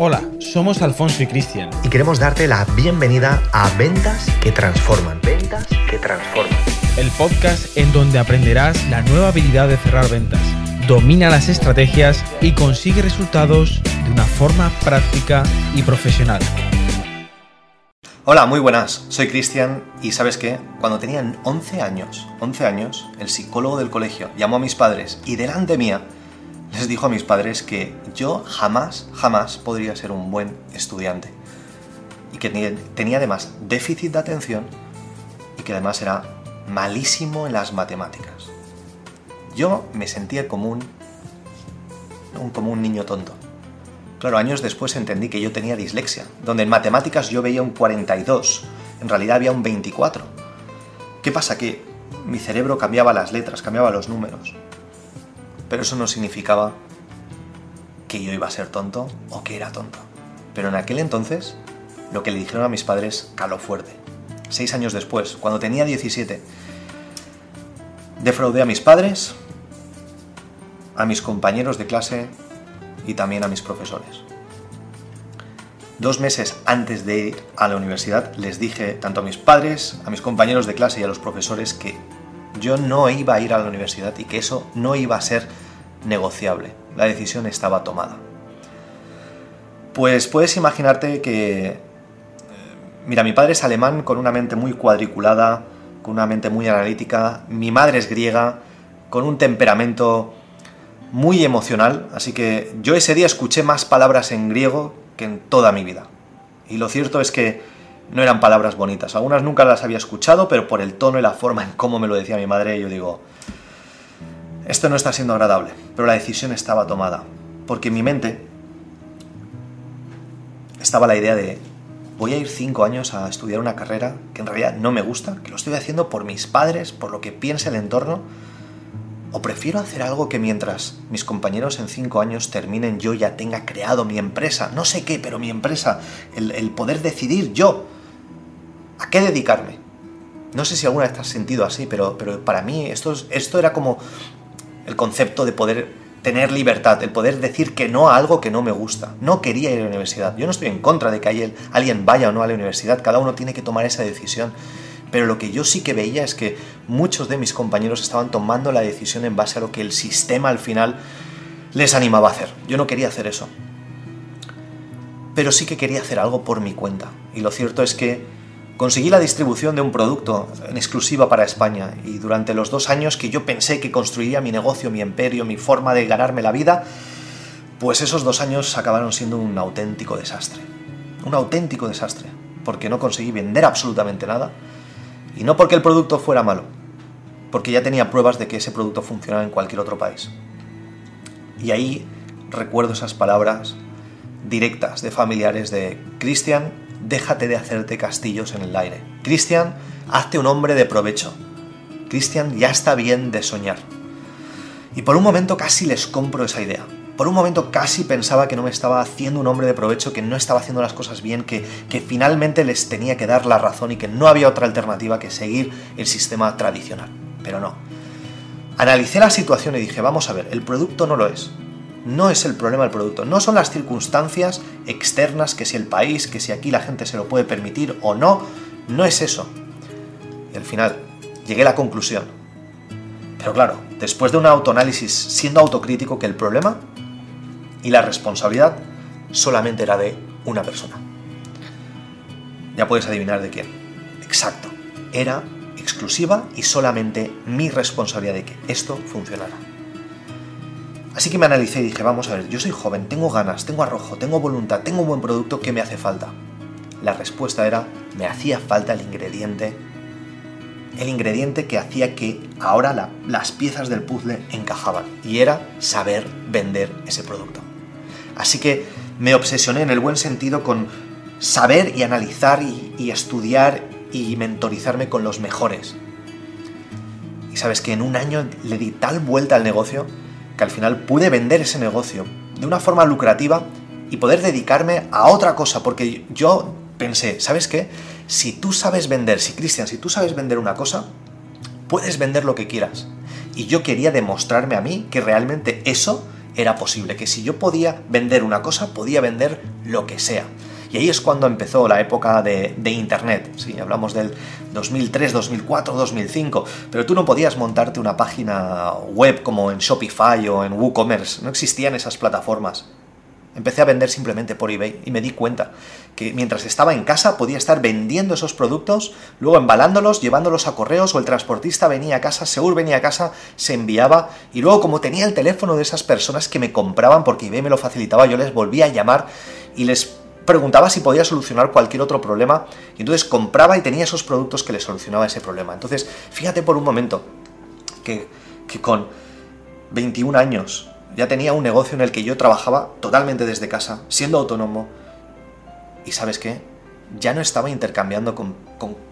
Hola, somos Alfonso y Cristian. Y queremos darte la bienvenida a Ventas que Transforman. Ventas que Transforman. El podcast en donde aprenderás la nueva habilidad de cerrar ventas. Domina las estrategias y consigue resultados de una forma práctica y profesional. Hola, muy buenas. Soy Cristian y sabes qué? Cuando tenían 11 años, 11 años, el psicólogo del colegio llamó a mis padres y delante mía les dijo a mis padres que yo jamás, jamás podría ser un buen estudiante. Y que tenía además déficit de atención y que además era malísimo en las matemáticas. Yo me sentía como un, como un niño tonto. Claro, años después entendí que yo tenía dislexia, donde en matemáticas yo veía un 42, en realidad había un 24. ¿Qué pasa? Que mi cerebro cambiaba las letras, cambiaba los números. Pero eso no significaba que yo iba a ser tonto o que era tonto. Pero en aquel entonces, lo que le dijeron a mis padres caló fuerte. Seis años después, cuando tenía 17, defraudé a mis padres, a mis compañeros de clase y también a mis profesores. Dos meses antes de ir a la universidad les dije tanto a mis padres, a mis compañeros de clase y a los profesores que yo no iba a ir a la universidad y que eso no iba a ser negociable. La decisión estaba tomada. Pues puedes imaginarte que... Eh, mira, mi padre es alemán con una mente muy cuadriculada, con una mente muy analítica, mi madre es griega, con un temperamento muy emocional, así que yo ese día escuché más palabras en griego que en toda mi vida. Y lo cierto es que no eran palabras bonitas. Algunas nunca las había escuchado, pero por el tono y la forma en cómo me lo decía mi madre, yo digo, esto no está siendo agradable, pero la decisión estaba tomada, porque en mi mente estaba la idea de, voy a ir cinco años a estudiar una carrera que en realidad no me gusta, que lo estoy haciendo por mis padres, por lo que piensa el entorno, o prefiero hacer algo que mientras mis compañeros en cinco años terminen yo ya tenga creado mi empresa, no sé qué, pero mi empresa, el, poder decidir yo a qué dedicarme. No sé si alguna vez has sentido así, pero, pero para mí esto, esto era como el concepto de poder tener libertad, el poder decir que no a algo que no me gusta. No quería ir a la universidad. Yo no estoy en contra de que alguien vaya o no a la universidad, cada uno tiene que tomar esa decisión. Pero lo que yo sí que veía es que muchos de mis compañeros estaban tomando la decisión en base a lo que el sistema al final les animaba a hacer. Yo no quería hacer eso. Pero sí que quería hacer algo por mi cuenta. Y lo cierto es que conseguí la distribución de un producto en exclusiva para España. Y durante los dos años que yo pensé que construiría mi negocio, mi imperio, mi forma de ganarme la vida, pues esos dos años acabaron siendo un auténtico desastre. Un auténtico desastre. Porque no conseguí vender absolutamente nada y no porque el producto fuera malo, porque ya tenía pruebas de que ese producto funcionaba en cualquier otro país. Y ahí recuerdo esas palabras directas de familiares de Cristian, déjate de hacerte castillos en el aire. Cristian, hazte un hombre de provecho. Cristian, ya está bien de soñar. Y por un momento casi les compro esa idea. Por un momento casi pensaba que no me estaba haciendo un hombre de provecho, que no estaba haciendo las cosas bien, que, que finalmente les tenía que dar la razón y que no había otra alternativa que seguir el sistema tradicional. Pero no. Analicé la situación y dije, vamos a ver, el producto no lo es. No es el problema el producto, no son las circunstancias externas, que si el país, que si aquí la gente se lo puede permitir o no, no es eso. Y al final llegué a la conclusión. Pero claro, después de un autoanálisis siendo autocrítico, que el problema y la responsabilidad solamente era de una persona. Ya puedes adivinar de quién. Exacto. Era exclusiva y solamente mi responsabilidad de que esto funcionara. Así que me analicé y dije, vamos a ver, yo soy joven, tengo ganas, tengo arrojo, tengo voluntad, tengo un buen producto, ¿qué me hace falta? La respuesta era, me hacía falta el ingrediente, el ingrediente que hacía que ahora las piezas del puzzle encajaban, y era saber vender ese producto. Así que me obsesioné en el buen sentido con saber y analizar y, estudiar y mentorizarme con los mejores. Y sabes que en un año le di tal vuelta al negocio que al final pude vender ese negocio de una forma lucrativa y poder dedicarme a otra cosa, porque yo pensé, ¿sabes qué? Si tú sabes vender, si Cristian, si tú sabes vender una cosa, puedes vender lo que quieras. Y yo quería demostrarme a mí que realmente eso era posible, que si yo podía vender una cosa, podía vender lo que sea. Y ahí es cuando empezó la época de, Internet. Sí, hablamos del 2003, 2004, 2005. Pero tú no podías montarte una página web como en Shopify o en WooCommerce. No existían esas plataformas. Empecé a vender simplemente por eBay y me di cuenta que mientras estaba en casa podía estar vendiendo esos productos, luego embalándolos, llevándolos a correos o el transportista venía a casa, seguro venía a casa, se enviaba y luego como tenía el teléfono de esas personas que me compraban porque eBay me lo facilitaba, yo les volvía a llamar y les preguntaba si podía solucionar cualquier otro problema y entonces compraba y tenía esos productos que le solucionaba ese problema. Entonces, fíjate por un momento que, que con 21 años ya tenía un negocio en el que yo trabajaba totalmente desde casa, siendo autónomo. Y sabes qué? Ya no estaba intercambiando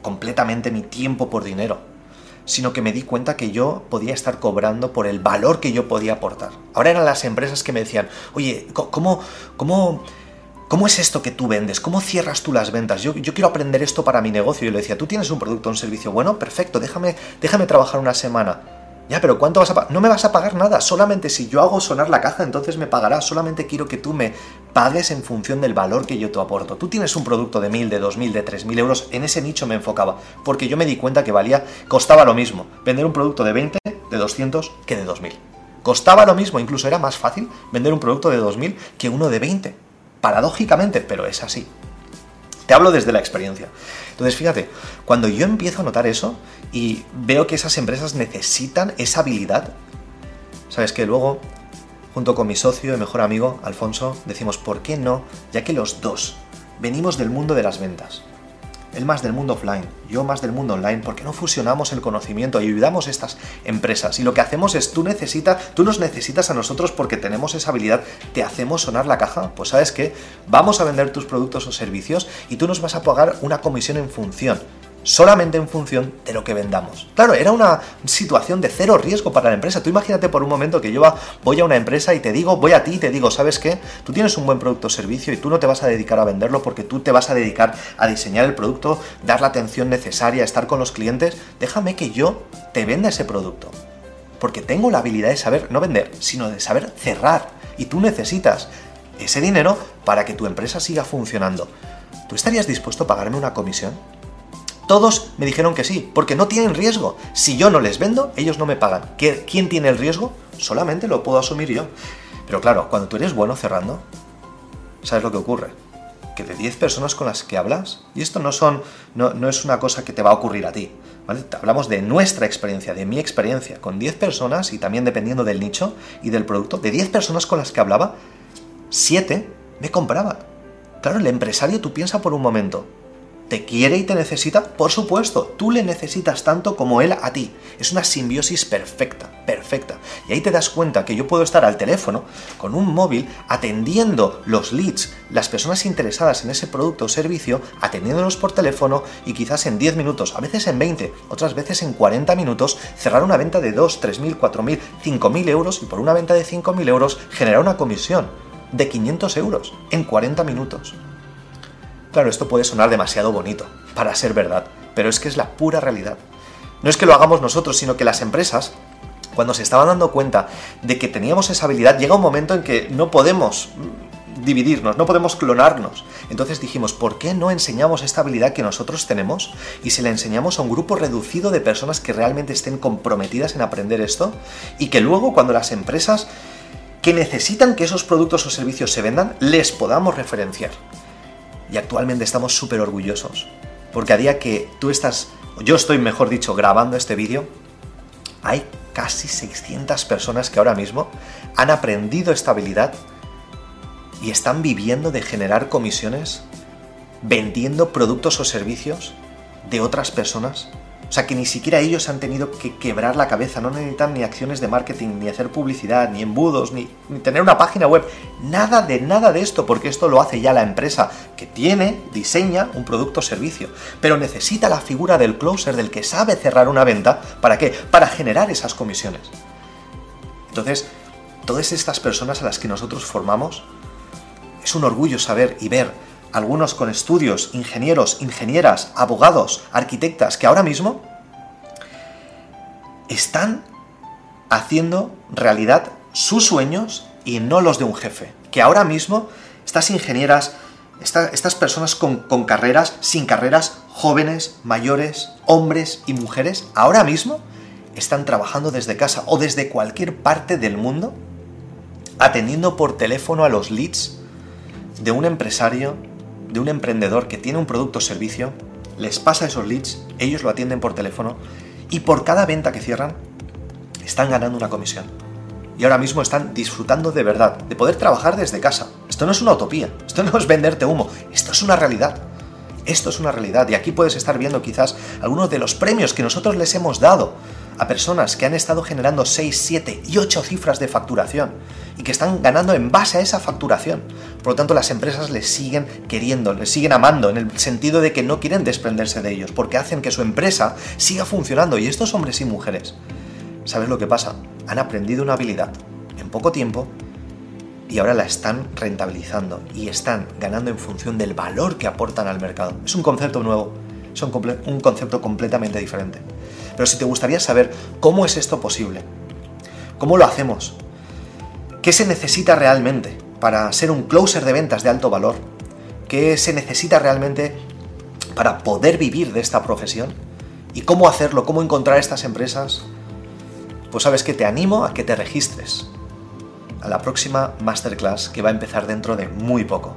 completamente mi tiempo por dinero, sino que me di cuenta que yo podía estar cobrando por el valor que yo podía aportar. Ahora eran las empresas que me decían, oye, ¿cómo, cómo ¿Cómo es esto que tú vendes? ¿Cómo cierras tú las ventas? Yo, quiero aprender esto para mi negocio. Y le decía, tú tienes un producto, un servicio bueno, perfecto, déjame, déjame trabajar una semana. Ya, pero ¿cuánto vas a pagar? No me vas a pagar nada, solamente si yo hago sonar la caja, entonces me pagarás. Solamente quiero que tú me pagues en función del valor que yo te aporto. Tú tienes un producto de mil, de dos mil, de tres mil euros, en ese nicho me enfocaba, porque yo me di cuenta que valía, costaba lo mismo vender un producto de 20, de 200 que de 2000. Costaba lo mismo, incluso era más fácil vender un producto de 2000 que uno de 20 paradójicamente, pero es así. Te hablo desde la experiencia. Entonces, fíjate, cuando yo empiezo a notar eso y veo que esas empresas necesitan esa habilidad, sabes que luego, junto con mi socio y mejor amigo, Alfonso, decimos, ¿por qué no? Ya que los dos venimos del mundo de las ventas él más del mundo offline, yo más del mundo online, porque no fusionamos el conocimiento y ayudamos a estas empresas. Y lo que hacemos es, tú necesitas, tú nos necesitas a nosotros porque tenemos esa habilidad, te hacemos sonar la caja, pues sabes que vamos a vender tus productos o servicios y tú nos vas a pagar una comisión en función solamente en función de lo que vendamos. Claro, era una situación de cero riesgo para la empresa. Tú imagínate por un momento que yo voy a una empresa y te digo, voy a ti y te digo, ¿sabes qué? Tú tienes un buen producto o servicio y tú no te vas a dedicar a venderlo porque tú te vas a dedicar a diseñar el producto, dar la atención necesaria, estar con los clientes. Déjame que yo te venda ese producto. Porque tengo la habilidad de saber no vender, sino de saber cerrar. Y tú necesitas ese dinero para que tu empresa siga funcionando. ¿Tú estarías dispuesto a pagarme una comisión? Todos me dijeron que sí, porque no tienen riesgo. Si yo no les vendo, ellos no me pagan. ¿Quién tiene el riesgo? Solamente lo puedo asumir yo. Pero claro, cuando tú eres bueno cerrando, ¿sabes lo que ocurre? Que de 10 personas con las que hablas, y esto no, son, no, es una cosa que te va a ocurrir a ti, Hablamos de nuestra experiencia, de mi experiencia, con 10 personas y también dependiendo del nicho y del producto, de 10 personas con las que hablaba, 7 me compraban. Claro, el empresario tú piensa por un momento, ¿Te quiere y te necesita? Por supuesto, tú le necesitas tanto como él a ti. Es una simbiosis perfecta, perfecta. Y ahí te das cuenta que yo puedo estar al teléfono con un móvil atendiendo los leads, las personas interesadas en ese producto o servicio, atendiéndolos por teléfono y quizás en 10 minutos, a veces en 20, otras veces en 40 minutos, cerrar una venta de 2, 3.000, 4.000, 5.000 euros y por una venta de 5.000 euros generar una comisión de 500 euros en 40 minutos. Claro, esto puede sonar demasiado bonito para ser verdad, pero es que es la pura realidad. No es que lo hagamos nosotros, sino que las empresas, cuando se estaban dando cuenta de que teníamos esa habilidad, llega un momento en que no podemos dividirnos, no podemos clonarnos. Entonces dijimos, ¿por qué no enseñamos esta habilidad que nosotros tenemos y se la enseñamos a un grupo reducido de personas que realmente estén comprometidas en aprender esto? Y que luego cuando las empresas que necesitan que esos productos o servicios se vendan, les podamos referenciar y actualmente estamos súper orgullosos. Porque a día que tú estás, yo estoy mejor dicho, grabando este vídeo, hay casi 600 personas que ahora mismo han aprendido esta habilidad y están viviendo de generar comisiones vendiendo productos o servicios de otras personas o sea que ni siquiera ellos han tenido que quebrar la cabeza, no necesitan ni acciones de marketing, ni hacer publicidad, ni embudos, ni, tener una página web, nada de nada de esto, porque esto lo hace ya la empresa que tiene, diseña un producto o servicio, pero necesita la figura del closer, del que sabe cerrar una venta, ¿para qué? Para generar esas comisiones. Entonces, todas estas personas a las que nosotros formamos, es un orgullo saber y ver algunos con estudios, ingenieros, ingenieras, abogados, arquitectas, que ahora mismo están haciendo realidad sus sueños y no los de un jefe. Que ahora mismo estas ingenieras, estas personas con, con carreras, sin carreras, jóvenes, mayores, hombres y mujeres, ahora mismo están trabajando desde casa o desde cualquier parte del mundo, atendiendo por teléfono a los leads de un empresario, de un emprendedor que tiene un producto o servicio, les pasa esos leads, ellos lo atienden por teléfono y por cada venta que cierran están ganando una comisión. Y ahora mismo están disfrutando de verdad, de poder trabajar desde casa. Esto no es una utopía, esto no es venderte humo, esto es una realidad. Esto es una realidad y aquí puedes estar viendo quizás algunos de los premios que nosotros les hemos dado a personas que han estado generando 6, 7 y 8 cifras de facturación y que están ganando en base a esa facturación. Por lo tanto, las empresas les siguen queriendo, les siguen amando, en el sentido de que no quieren desprenderse de ellos, porque hacen que su empresa siga funcionando. Y estos hombres y mujeres, ¿sabes lo que pasa? Han aprendido una habilidad en poco tiempo y ahora la están rentabilizando y están ganando en función del valor que aportan al mercado. Es un concepto nuevo, es un, concepto completamente diferente. Pero si te gustaría saber cómo es esto posible, cómo lo hacemos, qué se necesita realmente para ser un closer de ventas de alto valor, qué se necesita realmente para poder vivir de esta profesión y cómo hacerlo, cómo encontrar estas empresas, pues sabes que te animo a que te registres a la próxima masterclass que va a empezar dentro de muy poco.